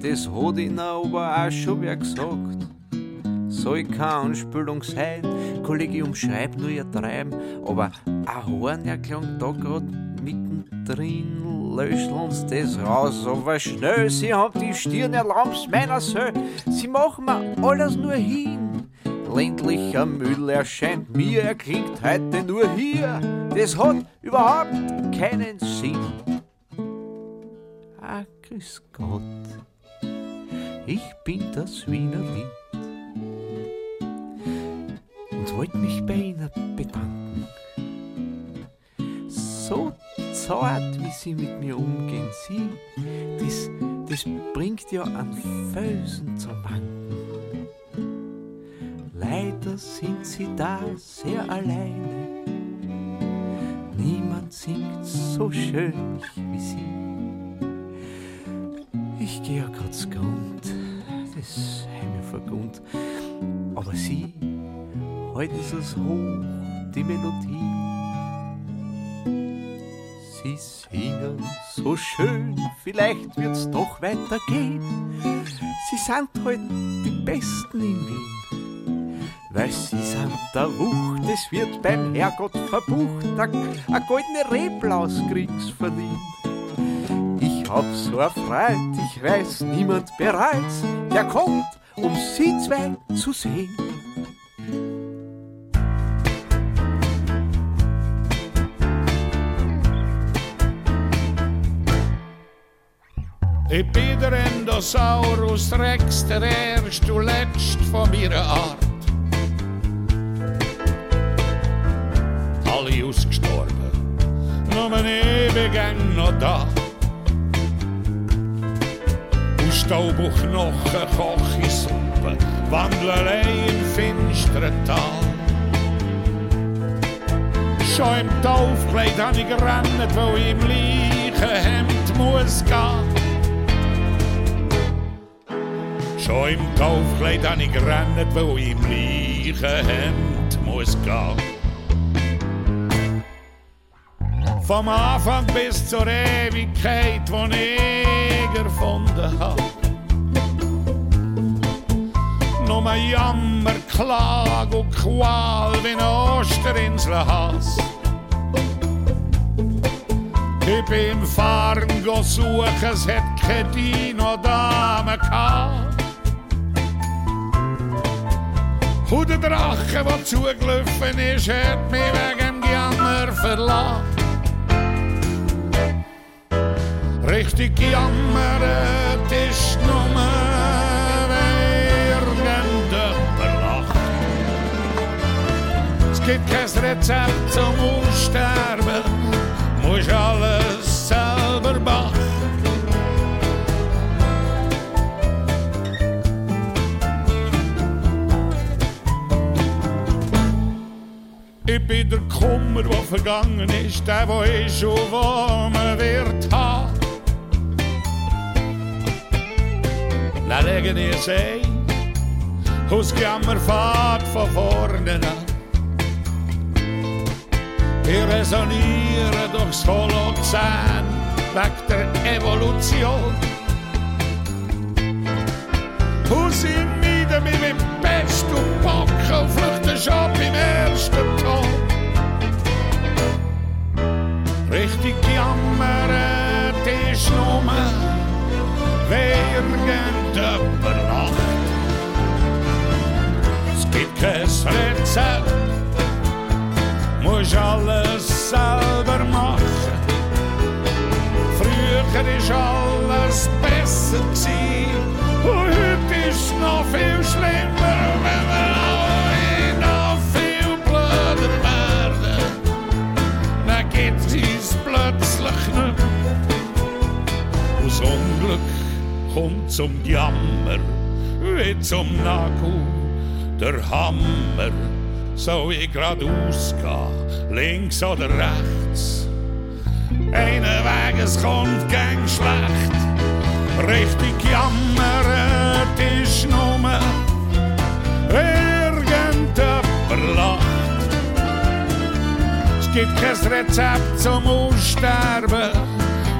das hat Ihnen aber auch schon wer gesagt. Soll keine Anspielung sein, Kollegium schreibt nur ihr Treiben, aber ein Horn erklang da grad mittendrin, löscht uns das raus, aber schnell, sie haben die Stirn erlaubs meiner Söh, sie machen mir alles nur hin. Ländlicher Müll erscheint mir, er klingt heute nur hier, das hat überhaupt keinen Sinn. Ah, grüß Gott, ich bin das Wiener Lied und wollte mich bei Ihnen bedanken. So zart, wie Sie mit mir umgehen, Sie, das, das bringt ja an Felsen zum Wanken. Leider sind Sie da sehr alleine. Niemand singt so schön wie Sie. Ich gehe ja grad Grund, das sei mir vergund. Aber Sie halten es hoch, die Melodie. Sie singen so schön, vielleicht wird's doch weitergehen. Sie sind halt die Besten in Wien. Weil sie sind der Wucht, es wird beim Herrgott verbucht, a goldene Reblaus kriegs verliehen. Ich hab so erfreut, ich weiß, niemand bereits, der kommt, um sie zwei zu sehen. Ich bin der Endosaurus Rex, der erste und letzte von meiner Art. Alle ausgestorben, nur ewig noch da. Aus Staub und Knochen koch ich Suppe, wandle im finsteren Tal. Schon im Taufkleid han ich gerannt, wo ich im Leichenhemd muss gehen. Schon im Taufkleid han ich gerannt, wo ich im Leichenhemd muss gehen. vom Anfang bis zur Ewigkeit, wo ich erfunden hab. Nur Jammer, Klag und Qual wie ein Osterinsel-Hass. Ich bin im Fahren suchen, es hat keine Dino-Dame gehabt. Und der Drache, der zugelaufen ist, hat mich wegen dem Jammer verlassen. Richtig jammert ist nur irgendjemand lacht. Es gibt kein Rezept zum Aussterben, musst alles selber machen. Ich bin der Kummer, der vergangen ist, der, der ist und wo man wird haben. Dann legen ihr sei, aus Jammerfahrt von vorne an. Wir resonieren durchs Holozän wegen der Evolution. Und meiden mich mit Pest und Pocken und flüchten schon beim ersten Ton. Richtig jammern ist nur, wer irgendjemand lacht. Es gibt kein Rezept, musst alles selber machen. Früher ist alles besser gewesen, und heute ist noch viel schlimmer, wenn wir mehr. Aus Unglück kommt zum Jammer, wie zum Nagel der Hammer. Soll ich geradeaus gehen, links oder rechts? Einen Weg, es kommt gang schlecht. Richtig jammert ist nur irgendjemand lacht. Gibt kein Rezept zum Aussterben,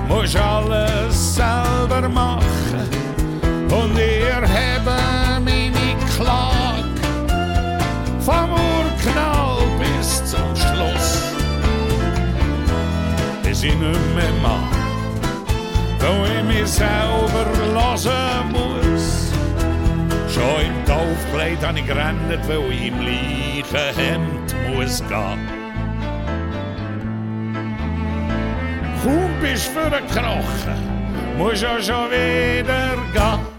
musst alles selber machen. Und ihr habt meine Klage vom Urknall bis zum Schluss. Bis ich nicht mehr mag wo ich mich selber lassen muss. Schon im Taufkleid habe ich gerannt, weil ich im Leichenhemd muss gehen. Kaum bist du verkrochen, musst du schon wieder gehen.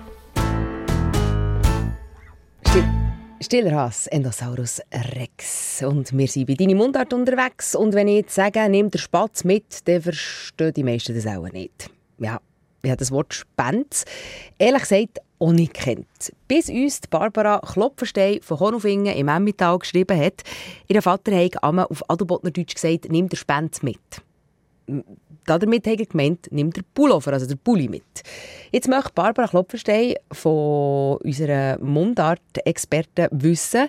Stiller Hass, Endosaurus Rex. Und wir sind bei deiner Mundart unterwegs. Und wenn ich jetzt sage, nimm den Spatz mit, dann verstehen die meisten das auch nicht. Ja, ich habe das Wort Spenz ehrlich gesagt auch nicht kennt. Bis uns die Barbara Klopferstein von Honufingen im Emmental geschrieben hat, ihr Vater hat auf Adelbottner Deutsch gesagt, nimm den Spenz mit. Damit hat er gemeint, nimm den Pullover, also den Pulli mit. Jetzt möchte Barbara Klopferstein von unserer Mundart-Experten wissen,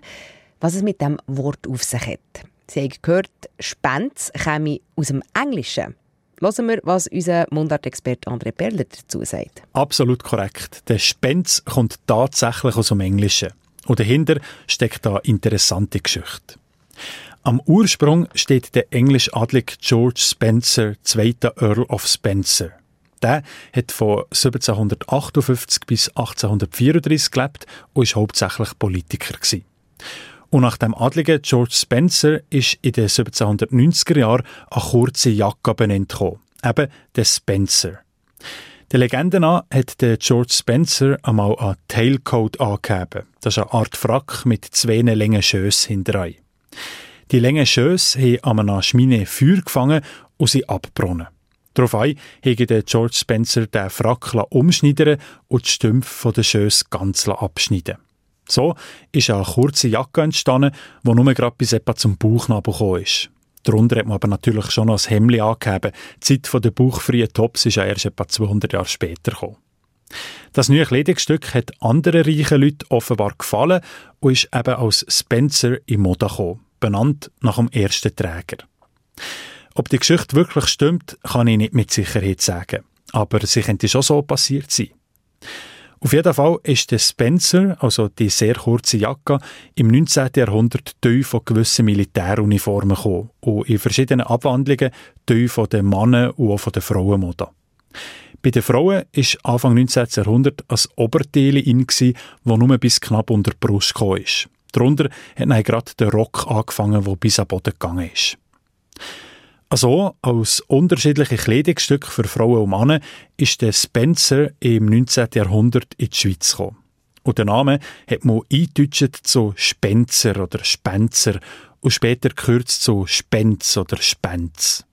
was es mit dem Wort auf sich hat. Sie haben gehört, Spenz käme aus dem Englischen. Hören wir, was unser Mundartexperte André Perler dazu sagt. Absolut korrekt. Der Spenz kommt tatsächlich aus dem Englischen. Und dahinter steckt da interessante Geschichte. Am Ursprung steht der englisch-adlige George Spencer, zweiter Earl of Spencer. Der hat von 1758 bis 1834 gelebt und war hauptsächlich Politiker. Und nach dem adligen George Spencer ist in den 1790er Jahren eine kurze Jacke benannt gekommen. Eben der Spencer. Der Legende nach hat der George Spencer einmal einen Tailcoat angegeben. Das ist eine Art Frack mit zwei langen Schössen hinterrei. Die langen Schösse haben an einer Schmine Feuer gefangen und sie abbrunnen. Daraufhin hege der George Spencer den Frack umschneiden und die Stümpfe der Schösse ganz abschneiden. So ist eine kurze Jacke entstanden, die nur gerade bis etwa zum Bauchnabel gekommen ist. Darunter hat man aber natürlich schon noch ein Hemd angegeben. Die Zeit der bauchfreien Tops ist erst etwa 200 Jahre später gekommen. Das neue Kleidungsstück hat anderen reichen Leuten offenbar gefallen und ist eben als Spencer in Mode gekommen, benannt nach dem ersten Träger. ob die Geschichte wirklich stimmt, kann ich nicht mit Sicherheit sagen. Aber sie könnte schon so passiert sein. Auf jeden Fall ist der Spencer, also die sehr kurze Jacke, im 19. Jahrhundert Teil von gewissen Militäruniformen gekommen und in verschiedenen Abwandlungen Teil von den Männern und auch von den Frauenmode. Bei den Frauen ist Anfang 19. Jahrhundert ein Oberteil in, das nur bis knapp unter die Brust kam. Darunter hat dann gerade der Rock angefangen, der bis am Boden gegangen ist. Also, als unterschiedliche Kleidungsstücke für Frauen und Männer ist der Spencer im 19. Jahrhundert in die Schweiz gekommen. Und der Name hat man eingedeutscht zu Spencer oder Spencer und später gekürzt zu Spenz oder Spenz.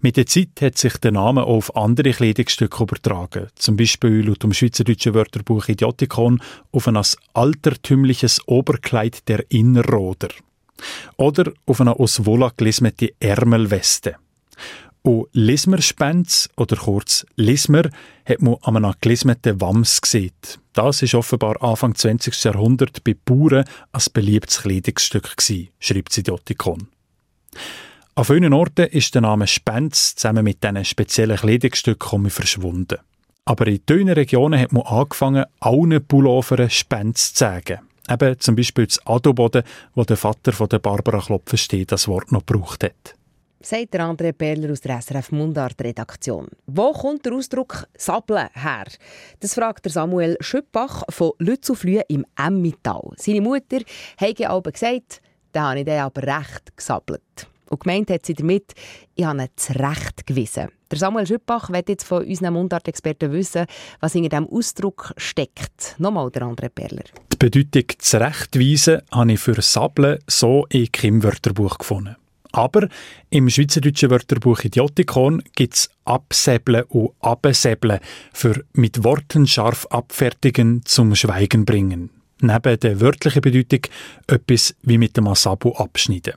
Mit der Zeit hat sich der Name auch auf andere Kleidungsstücke übertragen. Zum Beispiel laut dem Schweizerdeutschen Wörterbuch Idiotikon auf ein altertümliches Oberkleid der Innerroder. Oder auf eine aus Wolla gelismete Ärmelweste. Und Lismerspens, oder kurz Lismer, hat man an einem gelismeten Wams gesehen. Das ist offenbar Anfang 20. Jahrhundert bei Bauern ein beliebtes Kleidungsstück gewesen, schreibt sie Diotikon. An vielen Orten ist der Name Spenz zusammen mit diesen speziellen Kleidungsstücken verschwunden. Aber in dünnen Regionen hat man angefangen, allen Pullovern Spenz zu sagen. Eben zum Beispiel das Adoboden, wo der Vater von der Barbara Klopfenstein das Wort noch gebraucht hat. Sagt der André Perler aus der SRF Mundart-Redaktion. Wo kommt der Ausdruck «Sablen» her? Das fragt der Samuel Schüppach von Lützelflüh im Emmittal. Seine Mutter hat aber gesagt, da habe ich den aber recht gesabbelt. Und gemeint hat sie damit, ich habe ihn zurechtgewiesen. Der Samuel Schüppach wird jetzt von unseren Mundartexperten wissen, was in diesem Ausdruck steckt. Nochmal der andere Perler. Die Bedeutung zurechtweisen habe ich für Sablen so in keinem Wörterbuch gefunden. Aber im schweizerdeutschen Wörterbuch Idiotikon gibt es Absäbeln und Absäbeln für mit Worten scharf abfertigen zum Schweigen bringen. Neben der wörtlichen Bedeutung etwas wie mit dem Asabu abschneiden.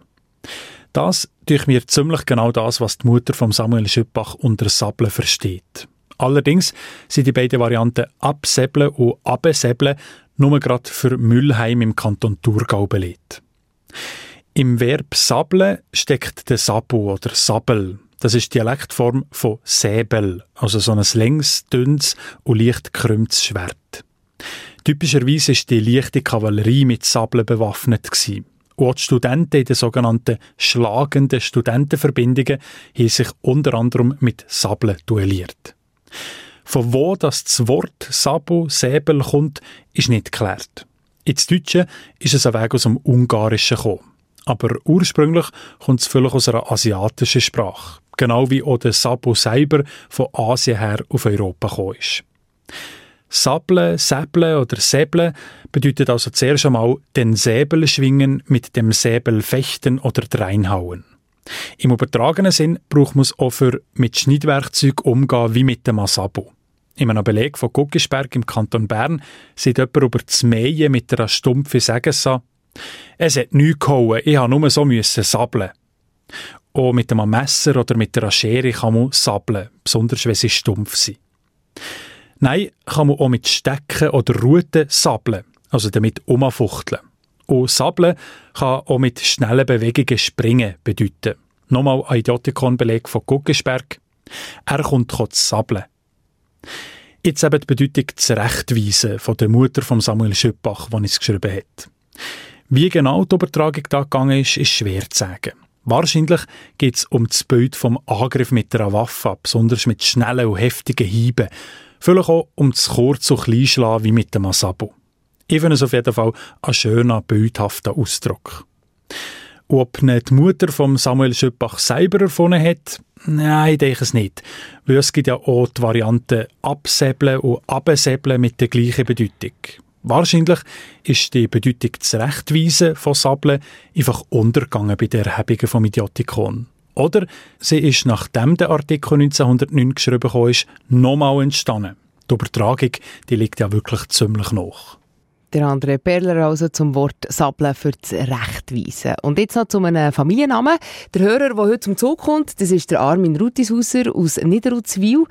Das durch mir ziemlich genau das, was die Mutter von Samuel Schüppach unter Sablen versteht. Allerdings sind die beiden Varianten Absäbeln und Absäbeln nur gerade für Müllheim im Kanton Thurgau belegt. Im Verb sabeln steckt der Sabu oder Sabel. Das ist die Dialektform von Säbel, also so ein längs, dünnes und leicht gekrümmtes Schwert. Typischerweise ist die leichte Kavallerie mit Sabeln bewaffnet gewesen. Und die Studenten in den sogenannten schlagenden Studentenverbindungen haben sich unter anderem mit Sabeln duelliert. Von wo das, das Wort Sabo, Säbel kommt, ist nicht geklärt. Ins Deutsche ist es ein Weg aus dem Ungarischen gekommen. Aber ursprünglich kommt es vielleicht aus einer asiatischen Sprache. Genau wie auch der Sabo selber von Asien her auf Europa gekommen ist. Sable, Säble oder Säble bedeutet also zuerst einmal den Säbel schwingen, mit dem Säbel fechten oder dreinhauen. Im übertragenen Sinn braucht man es auch für mit Schneidwerkzeug umgehen wie mit dem Asabo. In einem Beleg von Guggisberg im Kanton Bern sieht jemand über das Mähen mit einer stumpfen Sägessa. Es hat nichts gehauen, ich musste nur so müssen sabeln. Auch mit einem Messer oder mit einer Schere kann man sabeln, besonders wenn sie stumpf sind. Nein, kann man auch mit Stecken oder Ruten sabeln, also damit umfuchteln. Und sabeln kann auch mit schnellen Bewegungen springen bedeuten. Nochmal ein Idiotikon-Beleg von Guggisberg. Er kommt zu sabeln. Jetzt eben die Bedeutung zurechtweisen von der Mutter von Samuel Schüppach, die es geschrieben hat. Wie genau die Übertragung da gegangen ist, ist schwer zu sagen. Wahrscheinlich geht es um das Bild vom Angriff mit einer Waffe, besonders mit schnellen und heftigen Hieben, Vielleicht auch um das kurz und klein schlagen wie mit dem Asabu. Ich finde es auf jeden Fall ein schöner, bildhafter Ausdruck. Ob nicht die Mutter von Samuel Schöppach selber erfunden hat, nein, ich denke es nicht. Weil es gibt ja auch die Varianten absäbeln und absäbeln mit der gleichen Bedeutung. Wahrscheinlich ist die Bedeutung zurechtweisen von Sabeln einfach untergegangen bei der Erhebung vom Idiotikon. Oder sie ist, nachdem der Artikel 1909 geschrieben ist, nochmal entstanden. Die Übertragung die liegt ja wirklich ziemlich nach. Der André Perler also zum Wort Sabeln für das Rechtweisen. Und jetzt noch zu einem Familiennamen. Der Hörer, der heute zum Zug kommt, das ist der Armin Rutishauser aus Niederutzwil.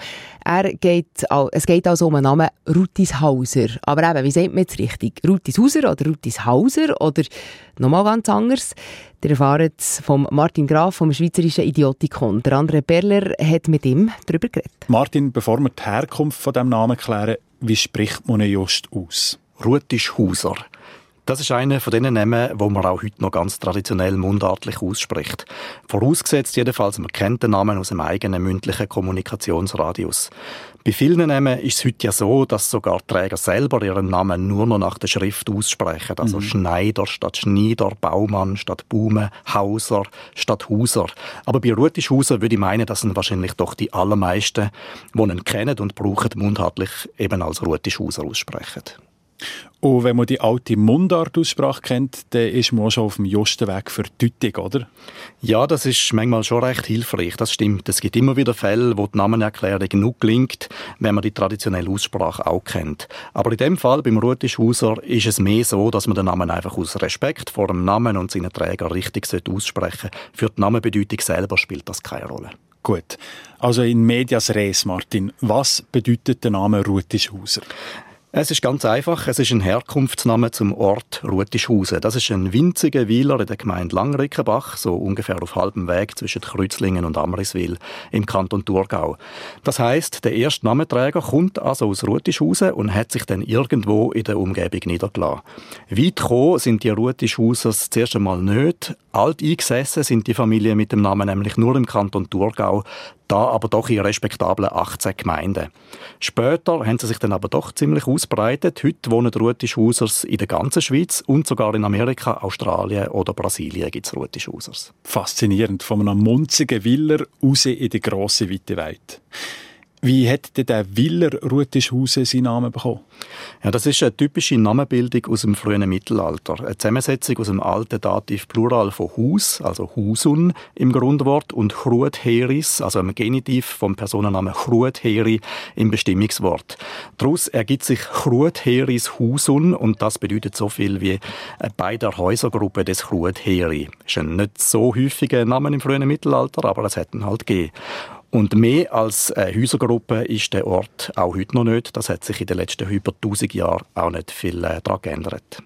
Er geht, es geht also um den Namen Rutishauser. Aber eben, wie sagt man jetzt richtig? Rutishauser oder Rutishauser oder nochmal ganz anders? Der erfahrt es von Martin Graf vom Schweizerischen Idiotikon. Der André Perler hat mit ihm darüber geredet. Martin, bevor wir die Herkunft von dem Namen klären, wie spricht man ihn just aus? Rutischhauser. Das ist einer von den Namen, wo man auch heute noch ganz traditionell mundartlich ausspricht. Vorausgesetzt jedenfalls, man kennt den Namen aus dem eigenen mündlichen Kommunikationsradius. Bei vielen Namen ist es heute ja so, dass sogar Träger selber ihren Namen nur noch nach der Schrift aussprechen. Also mhm. Schneider statt Schneider, Baumann statt Baume, Hauser statt Hauser. Aber bei Rutischhauser würde ich meinen, dass sind wahrscheinlich doch die allermeisten, die ihn kennen und brauchen, mundhartlich eben als Rutischhauser aussprechen. Und wenn man die alte Mundartaussprache kennt, dann ist man auch schon auf dem justen Weg für Deutung, oder? Ja, das ist manchmal schon recht hilfreich, das stimmt. Es gibt immer wieder Fälle, wo die Namenerklärung genug gelingt, wenn man die traditionelle Aussprache auch kennt. Aber in dem Fall, beim Rutischhauser, ist es mehr so, dass man den Namen einfach aus Respekt vor dem Namen und seinen Träger richtig aussprechen sollte. Für die Namenbedeutung selber spielt das keine Rolle. Gut. Also in medias res, Martin. Was bedeutet der Name Rutischhauser? Es ist ganz einfach. Es ist ein Herkunftsname zum Ort Rutischhausen. Das ist ein winziger Weiler in der Gemeinde Langrickenbach, so ungefähr auf halbem Weg zwischen Kreuzlingen und Amriswil im Kanton Thurgau. Das heißt, der erste Namenträger kommt also aus Rutischhausen und hat sich dann irgendwo in der Umgebung niedergelassen. Weit gekommen sind die Rutischhausers zuerst einmal nicht. Alt eingesessen sind die Familien mit dem Namen nämlich nur im Kanton Thurgau da aber doch in respektablen 18 Gemeinden. Später haben sie sich dann aber doch ziemlich ausbreitet. Heute wohnen Rutischhausers in der ganzen Schweiz und sogar in Amerika, Australien oder Brasilien gibt es Rutischhausers. Faszinierend, von einem munzigen Willer raus in die grosse, weite Welt. Wie hat denn der Willer Rutischhausen seinen Namen bekommen? Ja, das ist eine typische Namenbildung aus dem frühen Mittelalter. Eine Zusammensetzung aus dem alten Dativ Plural von Hus, also Husun im Grundwort, und Chrudheris, also einem Genitiv vom Personennamen Chrudheri im Bestimmungswort. Daraus ergibt sich Chrudheris Husun und das bedeutet so viel wie bei der Häusergruppe des Chrudheri. Das ist ein nicht so häufiger Name im frühen Mittelalter, aber es hätten halt gegeben. Und mehr als eine Häusergruppe ist der Ort auch heute noch nicht. Das hat sich in den letzten über 1000 Jahren auch nicht viel äh, daran geändert.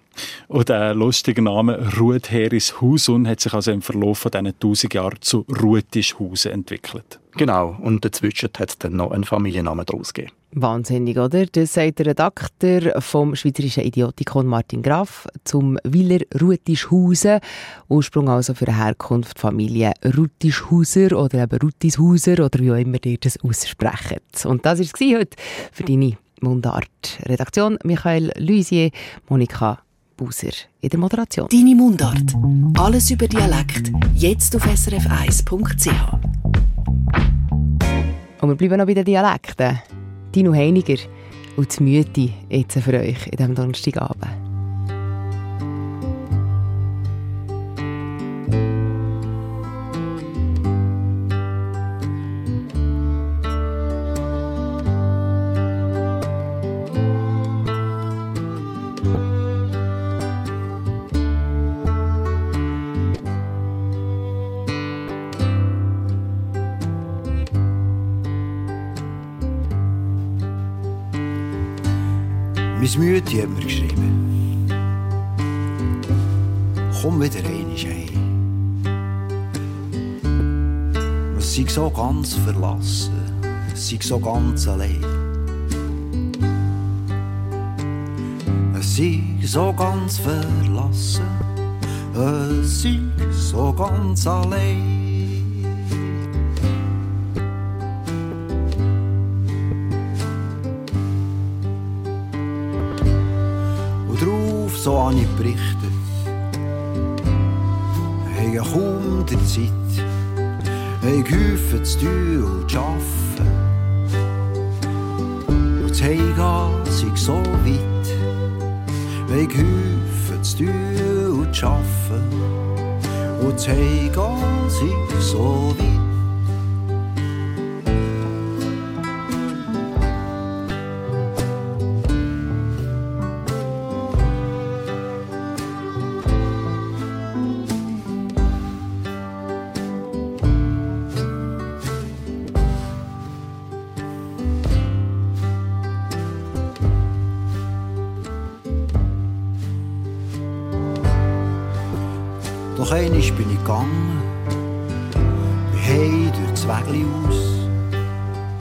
Und der lustige Name Ruetheris Husun hat sich also im Verlauf von diesen 1000 Jahren zu Ruetischhausen entwickelt. Genau, und dazwischen hat es dann noch einen Familiennamen daraus gegeben. Wahnsinnig, oder? Das sagt der Redakteur vom Schweizerischen Idiotikon Martin Graf zum Willer Rutischhausen. Ursprung also für eine Herkunft Familie Rutischhauser oder eben Rutishauser oder wie auch immer ihr das aussprecht. Und das war es heute für deine Mundart. Redaktion Michael Luisier, Monika Buser in der Moderation. Deine Mundart. Alles über Dialekt. Jetzt auf srf1.ch. Und wir bleiben noch bei den Dialekten. Dino Heiniger und die Müte jetzt für euch in diesem Donnerstagabend. Ganz verlassen, sei so ganz allein. Sei so ganz verlassen, sei so ganz allein. so habe ich berichtet. Haben kaum die Zeit, haben geholfen zu tun und zu arbeiten. Und das Heimgehen sei so weit, haben geholfen zu tun und zu arbeiten. Doch einig bin ich gegangen, bin heim durch das Wägli aus.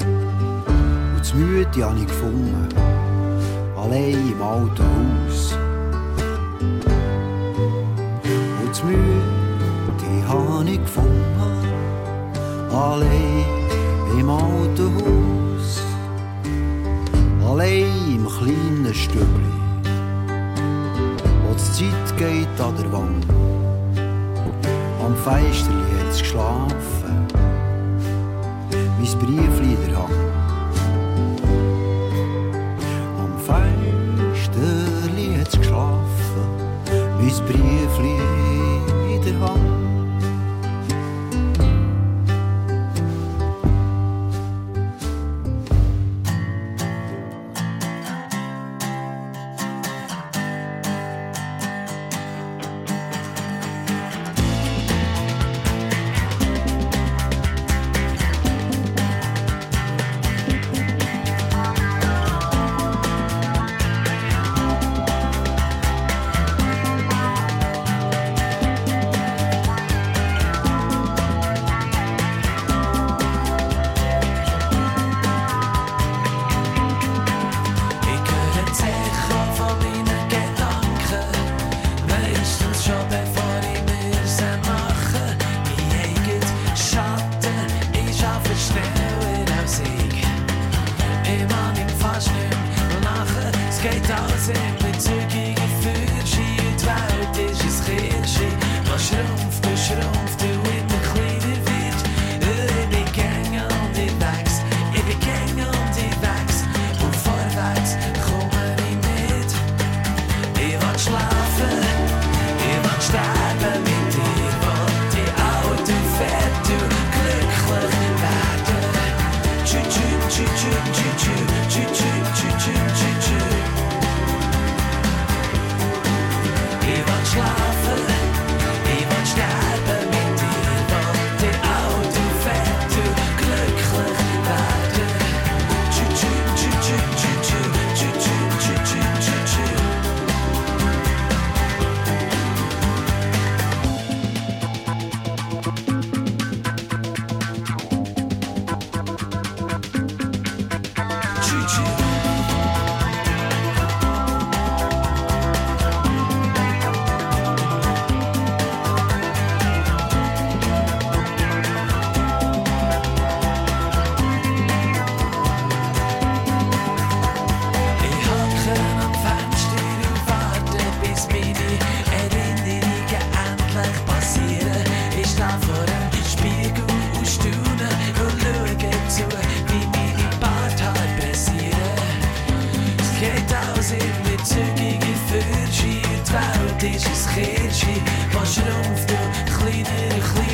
Und das Müde habe ich gefunden, allein im alten Haus. Und das Müde habe ich gefunden, allein im alten Haus. Allein im kleinen Stübli, wo die Zeit geht an der Wand. Am Fenster es geschlafen, mein Briefli in der Hand. Am Fenster hat's geschlafen, mein Briefli Geldzügige Fürsche, die Welt ist ein Kirche. Was ruft, kleiner, kleiner.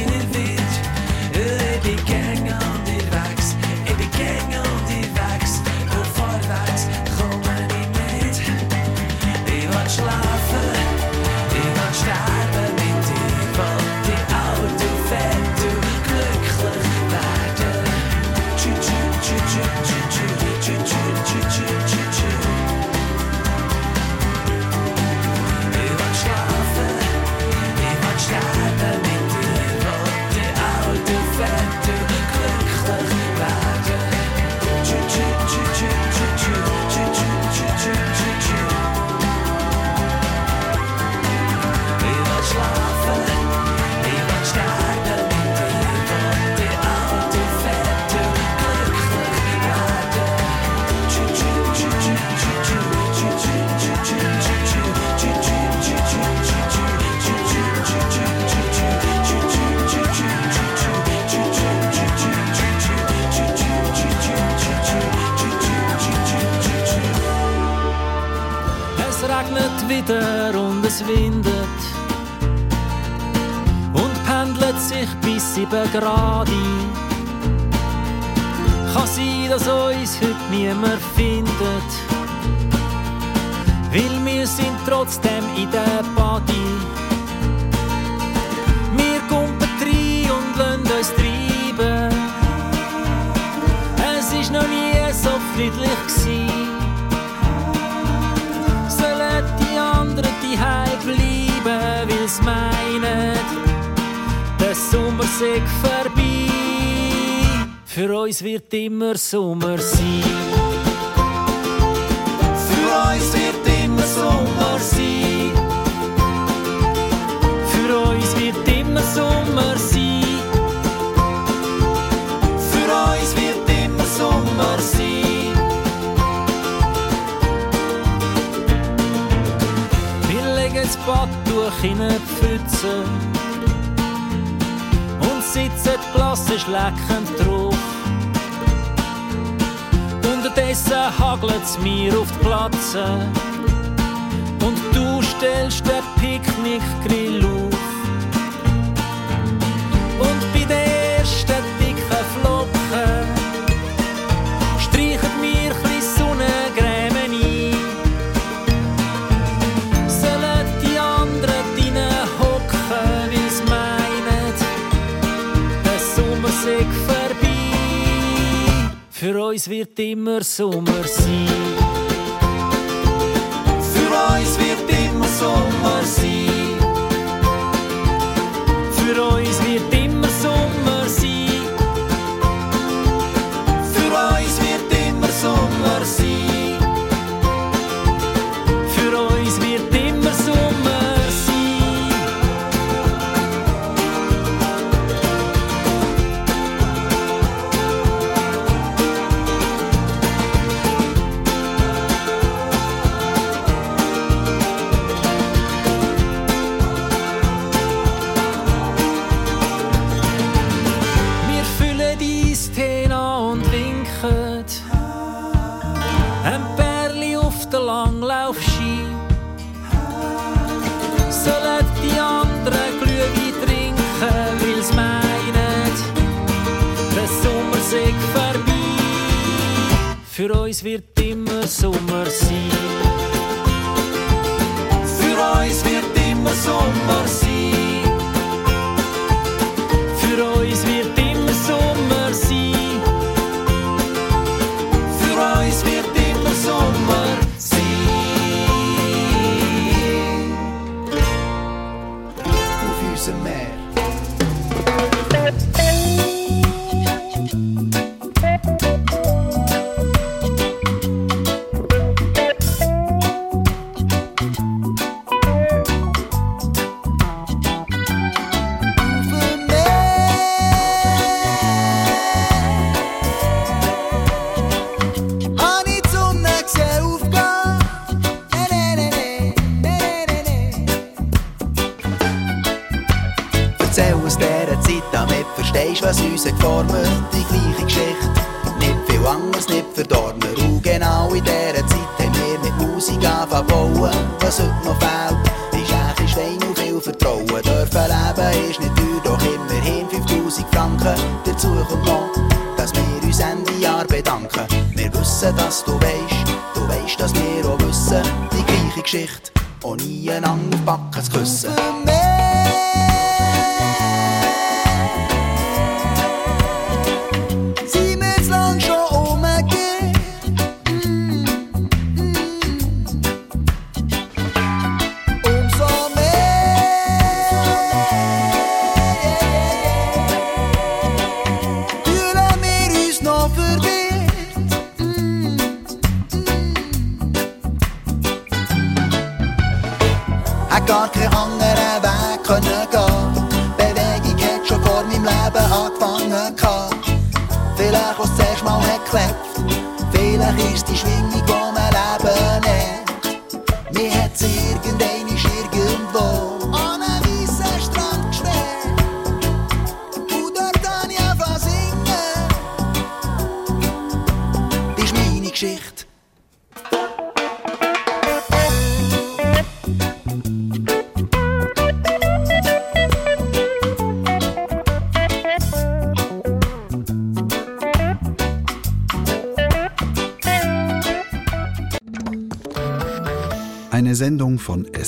wieder und es windet und pendelt sich bis sieben Grad ein. Kann sein, dass uns heute niemand findet, weil wir sind trotzdem in der Party. Für uns wird immer Sommer sein. Für uns wird immer Sommer sein. Für uns wird immer Sommer sein. Für uns wird immer Sommer sein. Wir legen das Badtuch in eine Pfütze und sitzen blasse schleckend drauf. Unterdessen hagelt es mir auf die Platze und du stellst den Picknickgrill auf. Und bei den ersten dicken Flocken Für uns wird immer Sommer sein. Für uns wird immer Sommer sein. Für uns wird heute noch fehlt, ist eigentlich Stein und viel Vertrauen. Dürfen leben ist nicht teuer, doch immerhin 5000 Franken. Dazu kommt noch, dass wir uns Ende Jahr bedanken. Wir wissen, dass du weißt, du weißt, dass wir auch wissen, die gleiche Geschichte, nie einander Backen zu küssen.